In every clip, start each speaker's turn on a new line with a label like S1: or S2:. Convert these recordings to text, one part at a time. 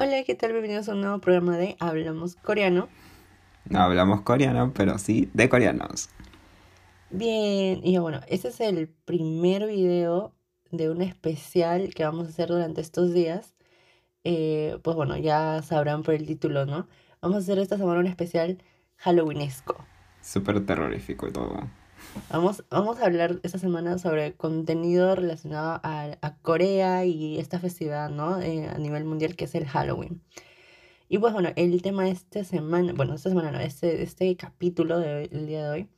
S1: Hola, ¿qué tal? Bienvenidos a un nuevo programa de Hablamos Coreano.
S2: No hablamos coreano, pero sí de coreanos.
S1: Bien, y bueno, este es el primer video de un especial que vamos a hacer durante estos días. Eh, pues bueno, ya sabrán por el título, ¿no? Vamos a hacer esta semana un especial Halloweenesco.
S2: Súper terrorífico y todo.
S1: Vamos, vamos a hablar esta semana sobre contenido relacionado a, a Corea y esta festividad, ¿no? Eh, a nivel mundial que es el Halloween. Y pues bueno, el tema de esta semana, bueno, esta semana no, este, este capítulo del día de hoy,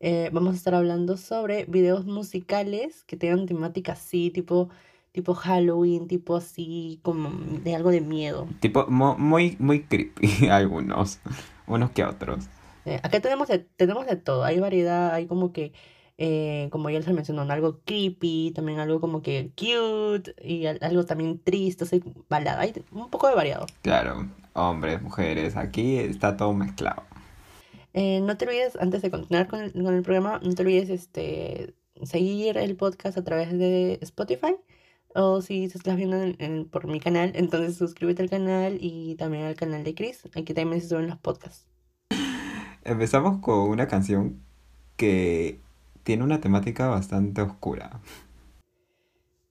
S1: eh, vamos a estar hablando sobre videos musicales que tengan temática así, tipo, tipo Halloween, tipo así, como de algo de miedo.
S2: Tipo, muy, muy creepy algunos, unos que otros.
S1: Eh, acá tenemos de, tenemos de todo, hay variedad, hay como que, eh, como ya les mencionó, algo creepy, también algo como que cute y al- algo también triste, así, balada, hay un poco de variado.
S2: Claro, hombres, mujeres, aquí está todo mezclado.
S1: Eh, no te olvides, antes de continuar con el, con el programa, no te olvides este, seguir el podcast a través de Spotify o si te estás viendo en- en- por mi canal, entonces suscríbete al canal y también al canal de Chris, aquí también se suben los podcasts.
S2: Empezamos con una canción que tiene una temática bastante oscura.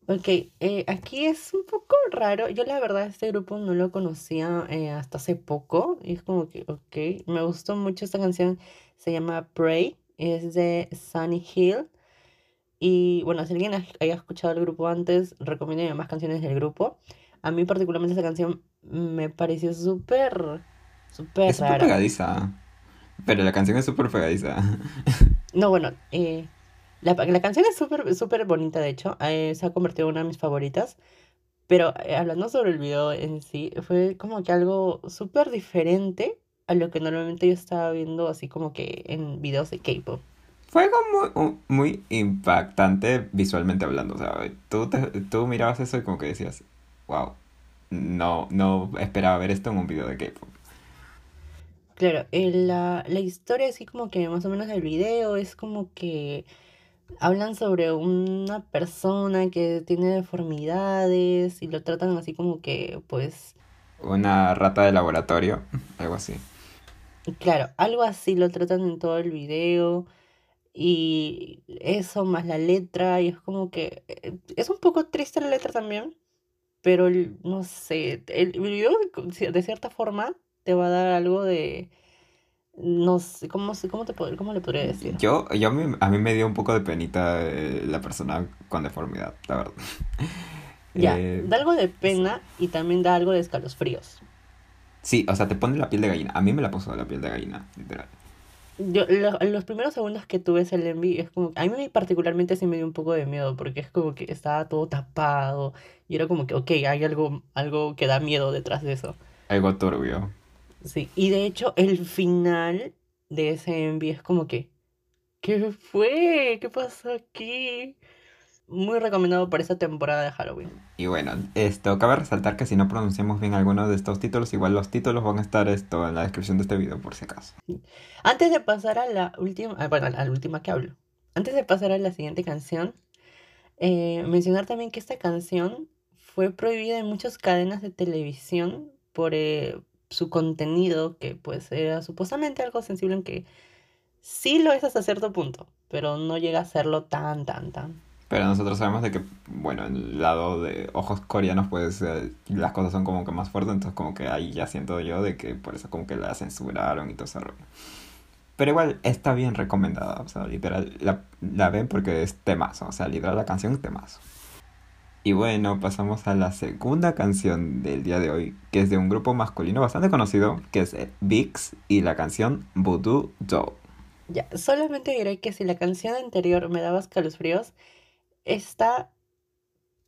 S1: Ok, eh, aquí es un poco raro. Yo la verdad este grupo no lo conocía eh, hasta hace poco. Y es como que, ok, me gustó mucho esta canción. Se llama Pray, es de Sunny Hill. Y bueno, si alguien ha- haya escuchado el grupo antes, recomiendo más canciones del grupo. A mí particularmente esta canción me pareció súper, súper
S2: Es
S1: rara.
S2: pegadiza, pero la canción es súper pegadiza.
S1: No, bueno, eh, la, la canción es súper, súper bonita, de hecho. eh, se ha convertido en una de mis favoritas. Pero eh, hablando sobre el video en sí, fue como que algo súper diferente a lo que normalmente yo estaba viendo, así como que en videos de K-pop.
S2: Fue algo muy, muy impactante visualmente hablando, o sea, tú, te- tú mirabas eso y como que decías, wow, no, no esperaba ver esto en un video de K-pop.
S1: Claro, la, la historia, así como que más o menos del video, es como que hablan sobre una persona que tiene deformidades y lo tratan así como que, pues.
S2: Una rata de laboratorio, algo así.
S1: Claro, algo así lo tratan en todo el video y eso más la letra y es como que eh, es un poco triste la letra también, pero no sé, el video de de cierta forma te va a dar algo de, no sé, ¿cómo, se- cómo te, cómo le podría decir?
S2: Yo, yo a mí, a mí me dio un poco de penita eh, la persona con deformidad, la verdad.
S1: Ya,
S2: Eh,
S1: da algo de pena y también da algo de escalofríos.
S2: sí, o sea, te pone la piel de gallina. A mí me la puso la piel de gallina, literal.
S1: Yo, lo- los primeros segundos que tuve ese envy es como, a mí particularmente sí me dio un poco de miedo porque es como que estaba todo tapado y era como que, ok, hay algo, algo que da miedo detrás de eso.
S2: Algo turbio.
S1: Sí, y de hecho el final de ese envy es como que, ¿qué fue? ¿Qué pasó aquí? Muy recomendado para esta temporada de Halloween.
S2: Y bueno, esto cabe resaltar que si no pronunciamos bien algunos de estos títulos, igual los títulos van a estar esto en la descripción de este video por si acaso.
S1: Antes de pasar a la última, ah, bueno, a la última que hablo, antes de pasar a la siguiente canción, eh, mencionar también que esta canción fue prohibida en muchas cadenas de televisión por eh, su contenido, que pues era supuestamente algo sensible en que sí lo es hasta cierto punto, pero no llega a serlo tan, tan, tan.
S2: Pero nosotros sabemos de que, bueno, en el lado de ojos coreanos, pues eh, las cosas son como que más fuertes, entonces como que ahí ya siento yo de que por eso como que la censuraron y todo ese rollo. Pero igual está bien recomendada, o sea, literal, la, la ven porque es temazo, o sea, literal la canción es temazo. Y bueno, pasamos a la segunda canción del día de hoy, que es de un grupo masculino bastante conocido, que es VIX y la canción Voodoo Doll.
S1: Ya, solamente diré que si la canción anterior me daba escalofríos, esta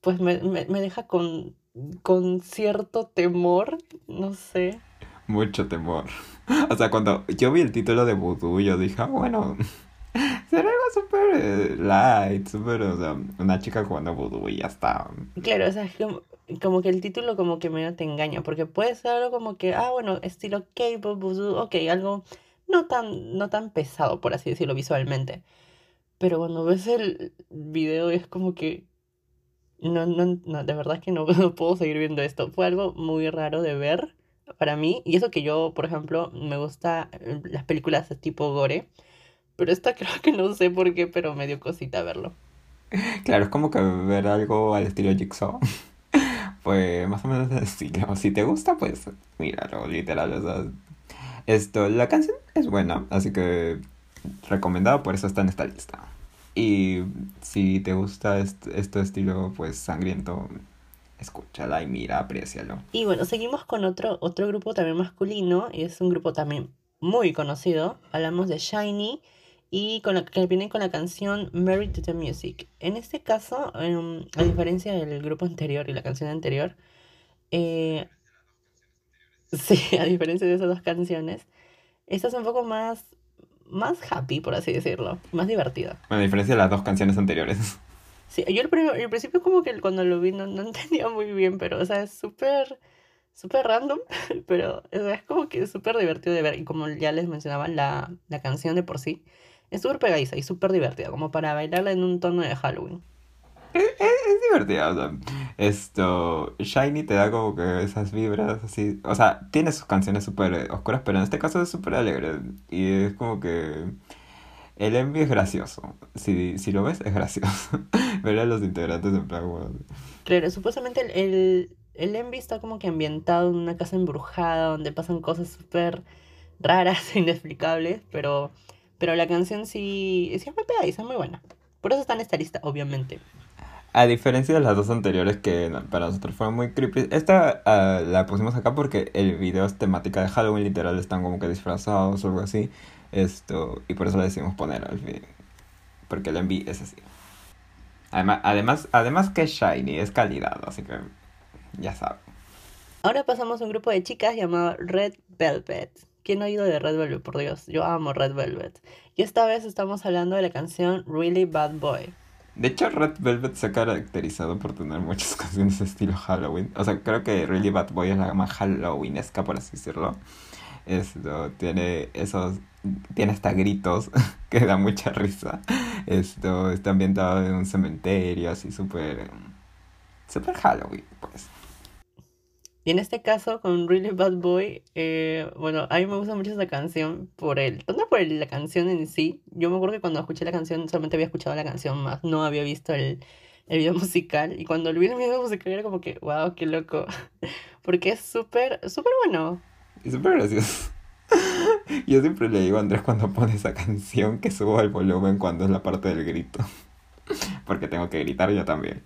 S1: pues me, me, me deja con, con cierto temor, no sé.
S2: Mucho temor. O sea, cuando yo vi el título de Voodoo, yo dije, ah, bueno, será algo súper eh, light, súper, o sea, una chica jugando Voodoo y ya está.
S1: Claro, o sea, es como, como que el título como que medio te engaña, porque puede ser algo como que, ah, bueno, estilo K-pop, voodoo, ok, algo no tan, no tan pesado, por así decirlo, visualmente. Pero cuando ves el video es como que, no, no, no, de verdad que no, no puedo seguir viendo esto. Fue algo muy raro de ver para mí. Y eso que yo, por ejemplo, me gusta eh, las películas tipo gore. Pero esta creo que no sé por qué, pero me dio cosita verlo.
S2: Claro, es como que ver algo al estilo Jigsaw. Pues más o menos estilo. Si te gusta, pues míralo, literal. O sea, esto, la canción es buena, así que recomendado, por eso está en esta lista. Y si te gusta este, este estilo, pues sangriento, escúchala y mira, aprécialo.
S1: Y bueno, seguimos con otro, otro grupo también masculino, y es un grupo también muy conocido. Hablamos de Shiny y con la, que viene con la canción Married to the Music. En este caso, em, a diferencia del grupo anterior y la canción anterior, eh, sí, a diferencia de esas dos canciones, esta es un poco más, más happy, por así decirlo, más divertida.
S2: Bueno, a diferencia de las dos canciones anteriores.
S1: Sí, yo al, al principio como que cuando lo vi no, no entendía muy bien, pero o sea, es súper, súper random, pero es como que es súper divertido de ver. Y como ya les mencionaba, la, la canción de por sí es súper pegadiza y súper divertida, como para bailarla en un tono de Halloween.
S2: Es, es divertida, o sea, esto, Shiny te da como que esas vibras así, o sea, tiene sus canciones súper oscuras, pero en este caso es súper alegre y es como que el Envy es gracioso, si, si lo ves es gracioso, ver a los integrantes en plan, bueno,
S1: Claro, supuestamente el, el, el Envy está como que ambientado en una casa embrujada donde pasan cosas súper raras e inexplicables, pero, pero la canción sí, sí es muy pegadiza, es muy buena. Por eso está en esta lista, obviamente.
S2: A diferencia de las dos anteriores que para nosotros fueron muy creepy, esta ah, la pusimos acá porque el video es temática de Halloween, literal están como que disfrazados o algo así. Esto, y por eso la decidimos poner al fin. Porque el envy es así. Además, además, además que es shiny, es calidad, así que ya saben.
S1: Ahora pasamos a un grupo de chicas llamado Red Velvet. ¿Quién ha oído de Red Velvet? Por Dios, yo amo Red Velvet. Y esta vez estamos hablando de la canción Really Bad Boy.
S2: De hecho, Red Velvet se ha caracterizado por tener muchas canciones de estilo Halloween. O sea, creo que Really Bad Boy es la más Halloweenesca, por así decirlo. Esto tiene esos. Tiene hasta gritos que da mucha risa. Esto está ambientado en un cementerio, así súper. Súper Halloween, pues.
S1: Y en este caso, con Really Bad Boy, eh, bueno, a mí me gusta mucho esa canción por el, no por el- la canción en sí. Yo me acuerdo que cuando escuché la canción, solamente había escuchado la canción más, no había visto el, el video musical. Y cuando vi el video musical era como que, wow, qué loco. Porque es súper, súper bueno.
S2: Y súper gracioso. Yo siempre le digo a Andrés cuando pone esa canción que subo el volumen cuando es la parte del grito. Porque tengo que gritar yo también.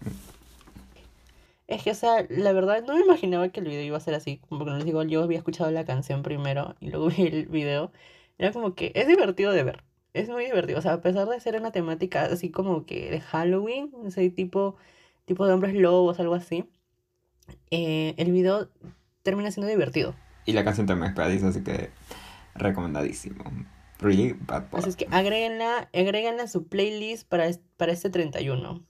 S1: Es que, o sea, la verdad no me imaginaba que el video iba a ser así. Como que les digo, yo había escuchado la canción primero y luego vi el video. Era como que es divertido de ver. Es muy divertido. O sea, a pesar de ser una temática así como que de Halloween, ese tipo, tipo de hombres lobos, algo así, eh, el video termina siendo divertido.
S2: Y la canción también es pegadiza, así que recomendadísimo. Really Bad Boy.
S1: Así es que agréguenla, agréguenla a su playlist para, para este 31.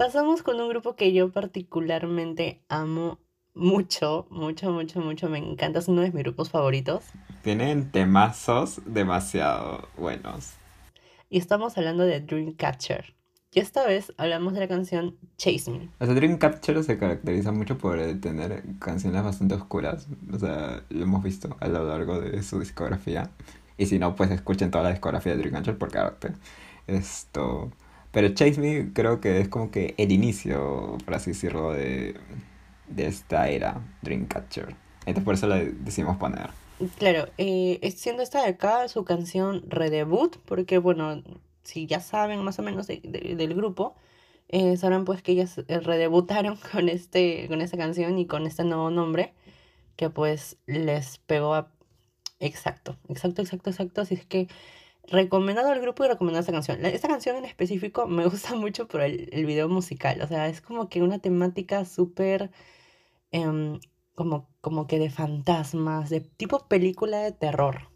S1: Pasamos con un grupo que yo particularmente amo mucho, mucho, mucho, mucho. Me encanta, es uno de mis grupos favoritos.
S2: Tienen temazos demasiado buenos.
S1: Y estamos hablando de Dreamcatcher. Y esta vez hablamos de la canción Chase Me.
S2: O sea, Dreamcatcher se caracteriza mucho por tener canciones bastante oscuras. O sea, lo hemos visto a lo largo de su discografía. Y si no, pues escuchen toda la discografía de Dreamcatcher por carácter. Esto. Pero Chase Me creo que es como que el inicio, por así decirlo, de, de esta era Dreamcatcher. Entonces por eso la decidimos poner.
S1: Claro, eh, siendo esta de acá su canción redebut, porque bueno, si ya saben más o menos de- de- del grupo, eh, sabrán pues que ellas eh, redebutaron con este, con esta canción y con este nuevo nombre, que pues les pegó a... Exacto, exacto, exacto, exacto. Así es que recomendado al grupo y recomendado esta canción. Esta canción en específico me gusta mucho por el, el video musical, o sea, es como que una temática súper em, como, como que de fantasmas, de tipo película de terror.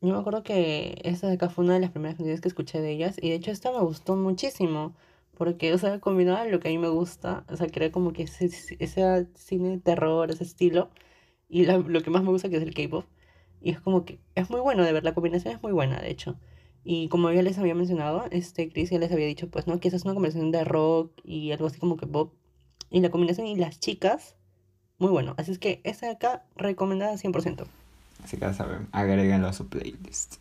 S1: Yo me acuerdo que esta de acá fue una de las primeras canciones que escuché de ellas y de hecho esta me gustó muchísimo porque, o sea, combinaba lo que a mí me gusta, o sea, que como que ese, ese cine de terror, ese estilo y la- lo que más me gusta que es el K-pop y es como que es muy bueno de ver, la combinación es muy buena de hecho. Y como ya les había mencionado, este Chris ya les había dicho, pues, ¿no? Que esa es una combinación de rock y algo así como que pop. Y la combinación y las chicas, muy bueno. Así es que esa de acá, recomendada 100%.
S2: Así que ya saben, agréguenlo a su playlist.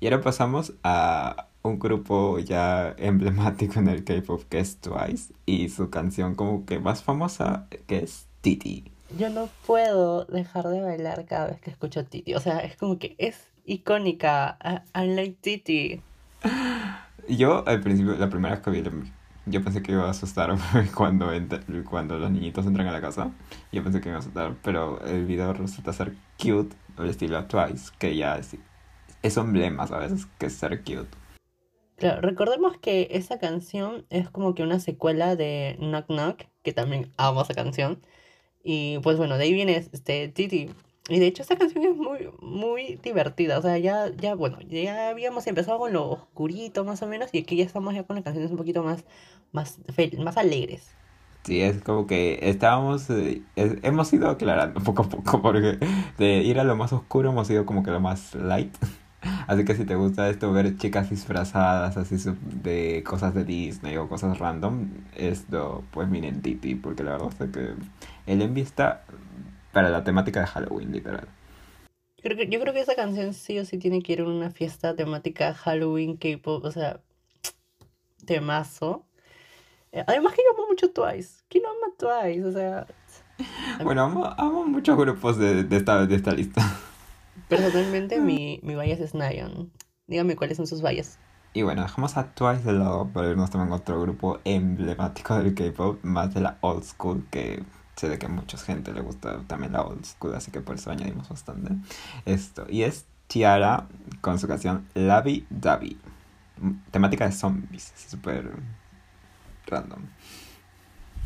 S2: Y ahora pasamos a un grupo ya emblemático en el K-pop que es Twice y su canción como que más famosa que es Titi.
S1: Yo no puedo dejar de bailar cada vez que escucho Titi. O sea, es como que es icónica. I, I like Titi.
S2: Yo al principio, la primera vez que vi el yo pensé que iba a asustar cuando, ent- cuando los niñitos entran a la casa. Yo pensé que iba a asustar, pero el video resulta ser cute, al estilo Twice, que ya es, es un emblema, ¿sabes? Que es ser cute.
S1: Claro, recordemos que esa canción es como que una secuela de Knock Knock, que también amo esa canción. Y pues bueno, de ahí viene este Titi. Y de hecho esta canción es muy, muy divertida. O sea, ya, ya, bueno, ya habíamos empezado con lo oscurito más o menos. Y aquí ya estamos ya con las canciones un poquito más, más, más alegres.
S2: Sí, es como que estábamos, eh, hemos ido aclarando poco a poco, porque de ir a lo más oscuro hemos ido como que a lo más light. Así que si te gusta esto, ver chicas disfrazadas así de cosas de Disney o cosas random, esto, pues miren Titi, porque la verdad es que el envy está para la temática de Halloween, literal.
S1: Creo que, yo creo que esa canción sí o sí tiene que ir a una fiesta temática Halloween, K-pop, o sea, temazo. Eh, Además que yo amo mucho Twice. ¿Quién no ama Twice? O sea,
S2: Bueno, amo, amo muchos grupos de, de esta, de esta lista.
S1: personalmente mi, mi bias es Nayeon. Dígame cuáles son sus bias.
S2: Y bueno, dejamos a Twice de lado para irnos también a otro grupo emblemático del K-pop, más de la old school, que sé de que a mucha gente le gusta también la old school, así que por eso añadimos bastante. Esto, y es Tiara con su canción Lavi Davi, temática de zombies, súper random.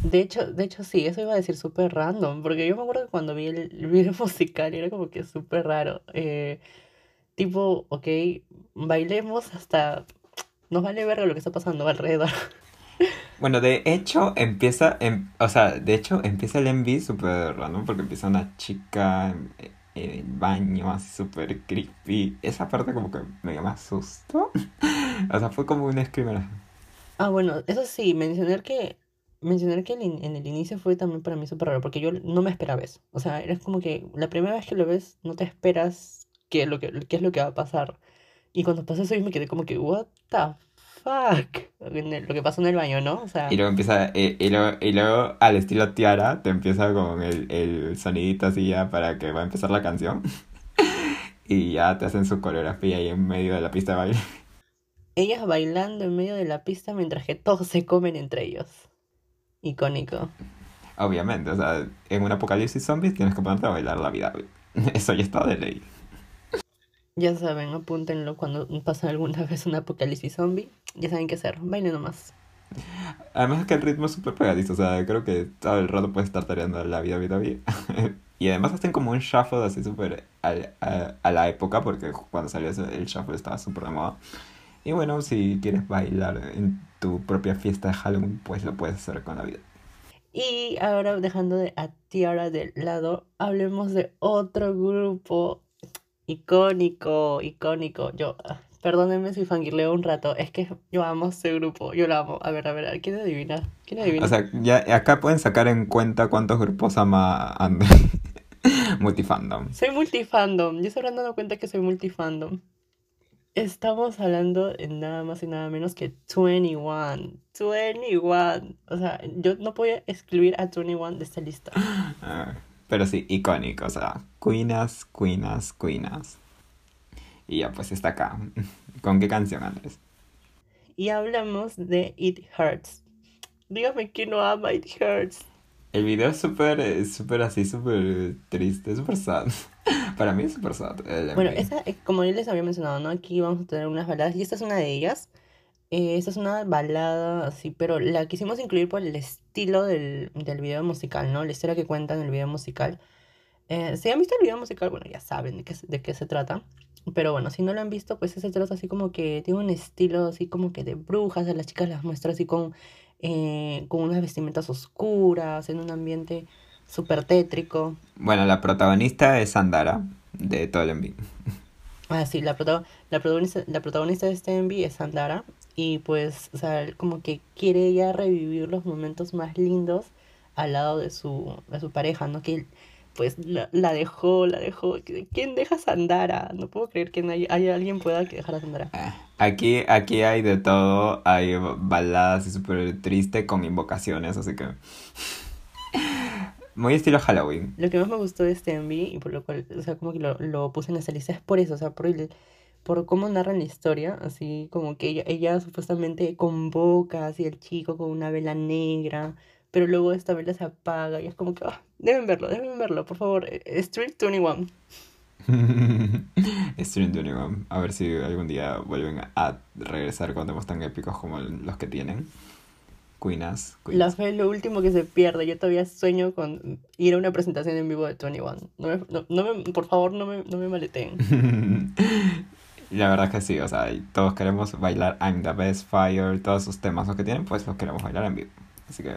S1: De hecho, de hecho sí, eso iba a decir súper random, porque yo me acuerdo que cuando vi el, el video musical era como que súper raro. Eh, tipo, ok, bailemos hasta... Nos vale ver lo que está pasando alrededor.
S2: Bueno, de hecho empieza, em- o sea, de hecho empieza el MV súper random porque empieza una chica en, el baño así súper creepy. Esa parte como que me más susto. O sea, fue como un screamer.
S1: Ah, bueno, eso sí, mencionar que mencionar que en el inicio fue también para mí súper raro, porque yo no me esperaba eso. O sea, eres como que la primera vez que lo ves no te esperas qué es lo que, qué es lo que va a pasar. Y cuando pasó eso yo me quedé como que, what the fuck? Lo que pasó en el baño, ¿no? O sea,
S2: Y luego empieza, eh, y, luego, y luego al estilo Tiara, te empieza con el, el sonidito así ya para que va a empezar la canción. Y ya te hacen su coreografía ahí en medio de la pista de baile.
S1: ellas bailando en medio de la pista mientras que todos se comen entre ellos. Icónico.
S2: Obviamente, o sea, en un apocalipsis zombies tienes que ponerte a bailar la vida. Eso ya está de ley.
S1: Ya saben, apúntenlo cuando pasa alguna vez un apocalipsis zombie. Ya saben qué hacer. Bailen nomás.
S2: Además que el ritmo es súper pegadizo, o sea, creo que todo el rato puedes estar tareando la vida, vida, vida. Y además hacen como un shuffle así súper al- a, a la época, porque cuando salió el shuffle estaba súper de moda. Y bueno, si quieres bailar en tu propia fiesta de Halloween, pues lo puedes hacer con la vida.
S1: Y ahora dejando de a Tiara de lado, hablemos de otro grupo icónico, icónico. Yo, ah, perdónenme si fangirleo un rato, es que yo amo ese grupo, yo lo amo. A ver, a ver, ¿quién adivina? ¿Quién adivina?
S2: O sea, ya acá pueden sacar en cuenta cuántos grupos ama André. Multifandom.
S1: Soy multifandom, yo estoy dando cuenta que soy multifandom. Estamos hablando de nada más y nada menos que 21. 21. O sea, yo no podía excluir a 21 de esta lista.
S2: Pero sí, icónico, o sea, Queenas, Queenas, Queenas. Y ya pues está acá. ¿Con qué canción, Andrés?
S1: Y hablamos de It Hurts. Dígame quién no ama It Hurts.
S2: El video es súper, súper así, súper triste, súper sad. Para mí es súper sad.
S1: Bueno, esa, eh, como yo les había mencionado, ¿no? Aquí vamos a tener unas baladas y esta es una de ellas. Eh, esta es una balada así, pero la quisimos incluir por el estilo del, del video musical, ¿no? La historia que cuenta en el video musical. Eh, si han visto el video musical, bueno, ya saben de qué, se- de qué se trata. Pero bueno, si no lo han visto, pues se trata así como que tiene un estilo así como que de brujas. A las chicas las muestra así con, eh, con unas vestimentas oscuras, en un ambiente súper tétrico.
S2: Bueno, la protagonista es Sandara, de todo el MV.
S1: Ah, sí, la, prota- la, protagonista, la protagonista de este MV es Sandara y pues, o sea, como que quiere ella revivir los momentos más lindos al lado de su, de su pareja, ¿no? Que pues la, la dejó, la dejó. ¿Quién deja a Sandara? No puedo creer que hay, hay alguien pueda que dejar a Sandara.
S2: Eh, Aquí, aquí hay de todo, hay baladas y súper triste con invocaciones, así que... Muy estilo Halloween.
S1: Lo que más me gustó de este MV y por lo cual, o sea, como que lo, lo puse en esta lista es por eso, o sea, por el, por cómo narran la historia, así como que ella, ella supuestamente convoca así al chico con una vela negra, pero luego esta vela se apaga y es como que, ah, deben verlo, deben verlo, por favor, eh, Street 21.
S2: Stream 21. A ver si algún día vuelven a regresar con temas tan épicos como los que tienen. Queenas.
S1: La fe es lo último que se pierde. Yo todavía sueño con ir a una presentación en vivo de 21. No me, no, no me, por favor, no me, no me maleteen.
S2: La verdad que sí, o sea, todos queremos bailar I'm the Best Fire, todos esos temas que tienen, pues los queremos bailar en vivo. Así que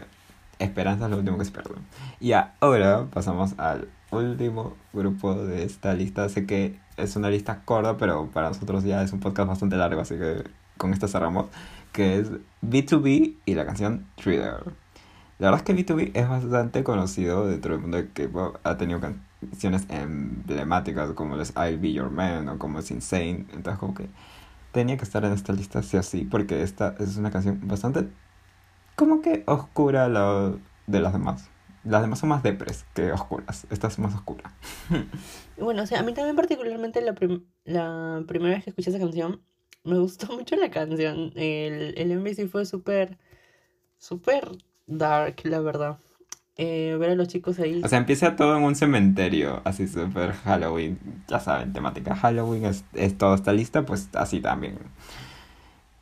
S2: esperanza es lo último que se pierde. Y ahora pasamos al último grupo de esta lista. Sé que es una lista corta, pero para nosotros ya es un podcast bastante largo, así que con esto cerramos. Que es B2B y la canción Thriller. La verdad es que B2B es bastante conocido dentro del mundo de K-pop. Ha tenido canciones emblemáticas como es I'll Be Your Man o como es Insane. Entonces, como que tenía que estar en esta lista sí o sí, porque esta es una canción bastante como que oscura lo de las demás. Las demás son más depres que oscuras. Esta es más oscura.
S1: bueno, o sea, a mí también particularmente la, prim la primera vez que escuché esa canción, me gustó mucho la canción. El, el MV fue súper, súper dark, la verdad. Eh, ver a los chicos ahí.
S2: O sea, empieza todo en un cementerio, así súper Halloween. Ya saben, temática Halloween es, es toda esta lista, pues así también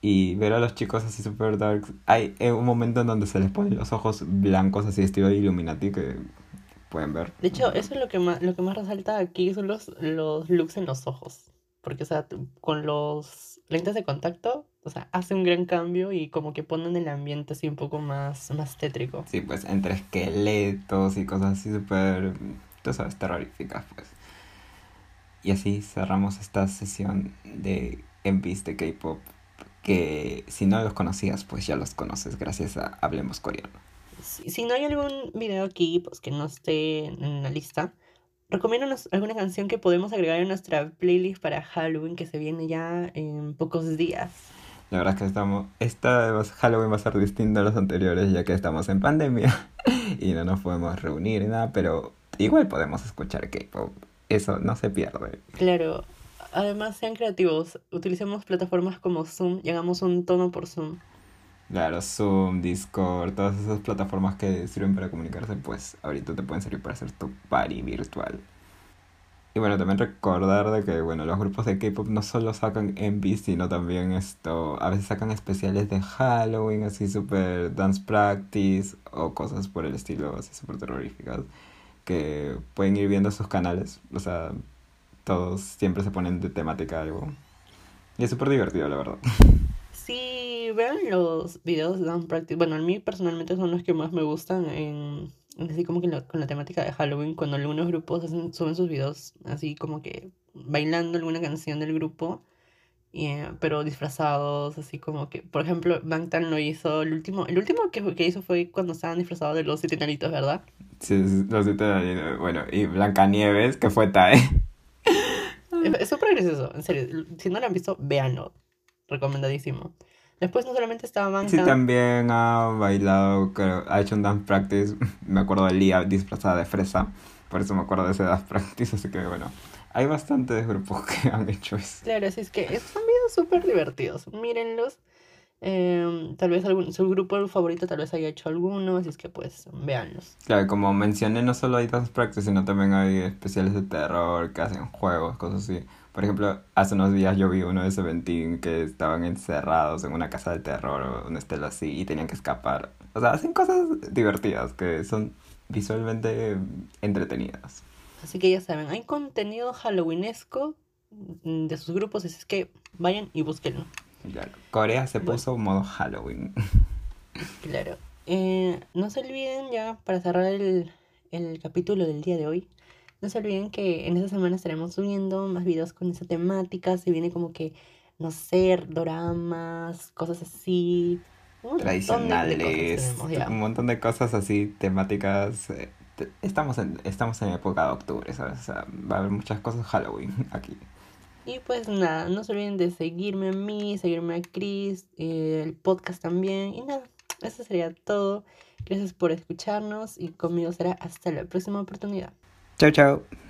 S2: y ver a los chicos así super dark. Hay un momento en donde se les ponen los ojos blancos, así estilo de Illuminati, que pueden ver.
S1: De hecho, eso es lo que más, lo que más resalta aquí, son los, los looks en los ojos. Porque, o sea, con los lentes de contacto, o sea, hace un gran cambio y como que ponen el ambiente así un poco más, más tétrico.
S2: Sí, pues entre esqueletos y cosas así súper, tú sabes, terroríficas, pues. Y así cerramos esta sesión de MVs de K-pop que si no los conocías, pues ya los conoces gracias a Hablemos Coreano.
S1: Si, si no hay algún video aquí pues, que no esté en la lista, recomiéndanos alguna canción que podemos agregar en nuestra playlist para Halloween que se viene ya en pocos días.
S2: La verdad es que estamos, esta Halloween va a ser distinto a los anteriores ya que estamos en pandemia y no nos podemos reunir nada, pero igual podemos escuchar K-pop. Eso no se pierde.
S1: Claro, además sean creativos, utilicemos plataformas como Zoom y hagamos un tono por Zoom.
S2: Claro, Zoom, Discord, todas esas plataformas que sirven para comunicarse, pues ahorita te pueden servir para hacer tu party virtual. Y bueno, también recordar de que, bueno, los grupos de K-pop no solo sacan MVs, sino también esto, a veces sacan especiales de Halloween, así super dance practice o cosas por el estilo, así súper terroríficas, que pueden ir viendo sus canales, o sea, todos siempre se ponen de temática algo. Y es súper divertido, la verdad.
S1: Sí, vean los videos de Dance Practice. Bueno, a mí personalmente son los que más me gustan en, así como que con la temática de Halloween, cuando algunos grupos hacen, suben sus videos así como que bailando alguna canción del grupo, y, eh, pero disfrazados, así como que, por ejemplo, Bangtan lo hizo, el último, el último que, que hizo fue cuando estaban disfrazados de los siete ¿verdad?
S2: Sí, los siete bueno, y Blancanieves, que fue Tae.
S1: Es súper gracioso, en serio. Si no lo han visto, véanlo. Recomendadísimo. Después no solamente estaba Bangtan.
S2: Sí, también ha bailado, creo, ha hecho un dance practice. Me acuerdo de Lia disfrazada de fresa. Por eso me acuerdo de ese dance practice. Así que bueno, hay bastantes grupos que han hecho eso.
S1: Claro, así es que son videos súper divertidos. Mírenlos. Eh, tal vez algún, su grupo favorito tal vez haya hecho alguno, así es que pues véanlos.
S2: Claro, como mencioné, no solo hay dance practice, sino también hay especiales de terror que hacen juegos, cosas así. Por ejemplo, hace unos días yo vi uno de Seventeen que estaban encerrados en una casa de terror o una estela así y tenían que escapar. O sea, hacen cosas divertidas que son visualmente entretenidas.
S1: Así que ya saben, hay contenido halloweenesco de sus grupos, así es que vayan y búsquenlo.
S2: Claro. Corea se puso bueno. modo Halloween.
S1: Claro. Eh, no se olviden ya, para cerrar el, el capítulo del día de hoy, No se olviden que en esta semana estaremos subiendo más videos con esa temática. Se viene como que, no sé, doramas, cosas así. Un montón
S2: Tradicionales,
S1: tenemos ya.
S2: un montón de cosas así, temáticas. eh, Estamos en, estamos en época de octubre, ¿sabes? O sea, va a haber muchas cosas Halloween aquí.
S1: Y pues nada, no se olviden de seguirme a mí, seguirme a Chris, eh, el podcast también. Y nada, eso sería todo. Gracias por escucharnos y conmigo será hasta la próxima oportunidad.
S2: Ciao, ciao.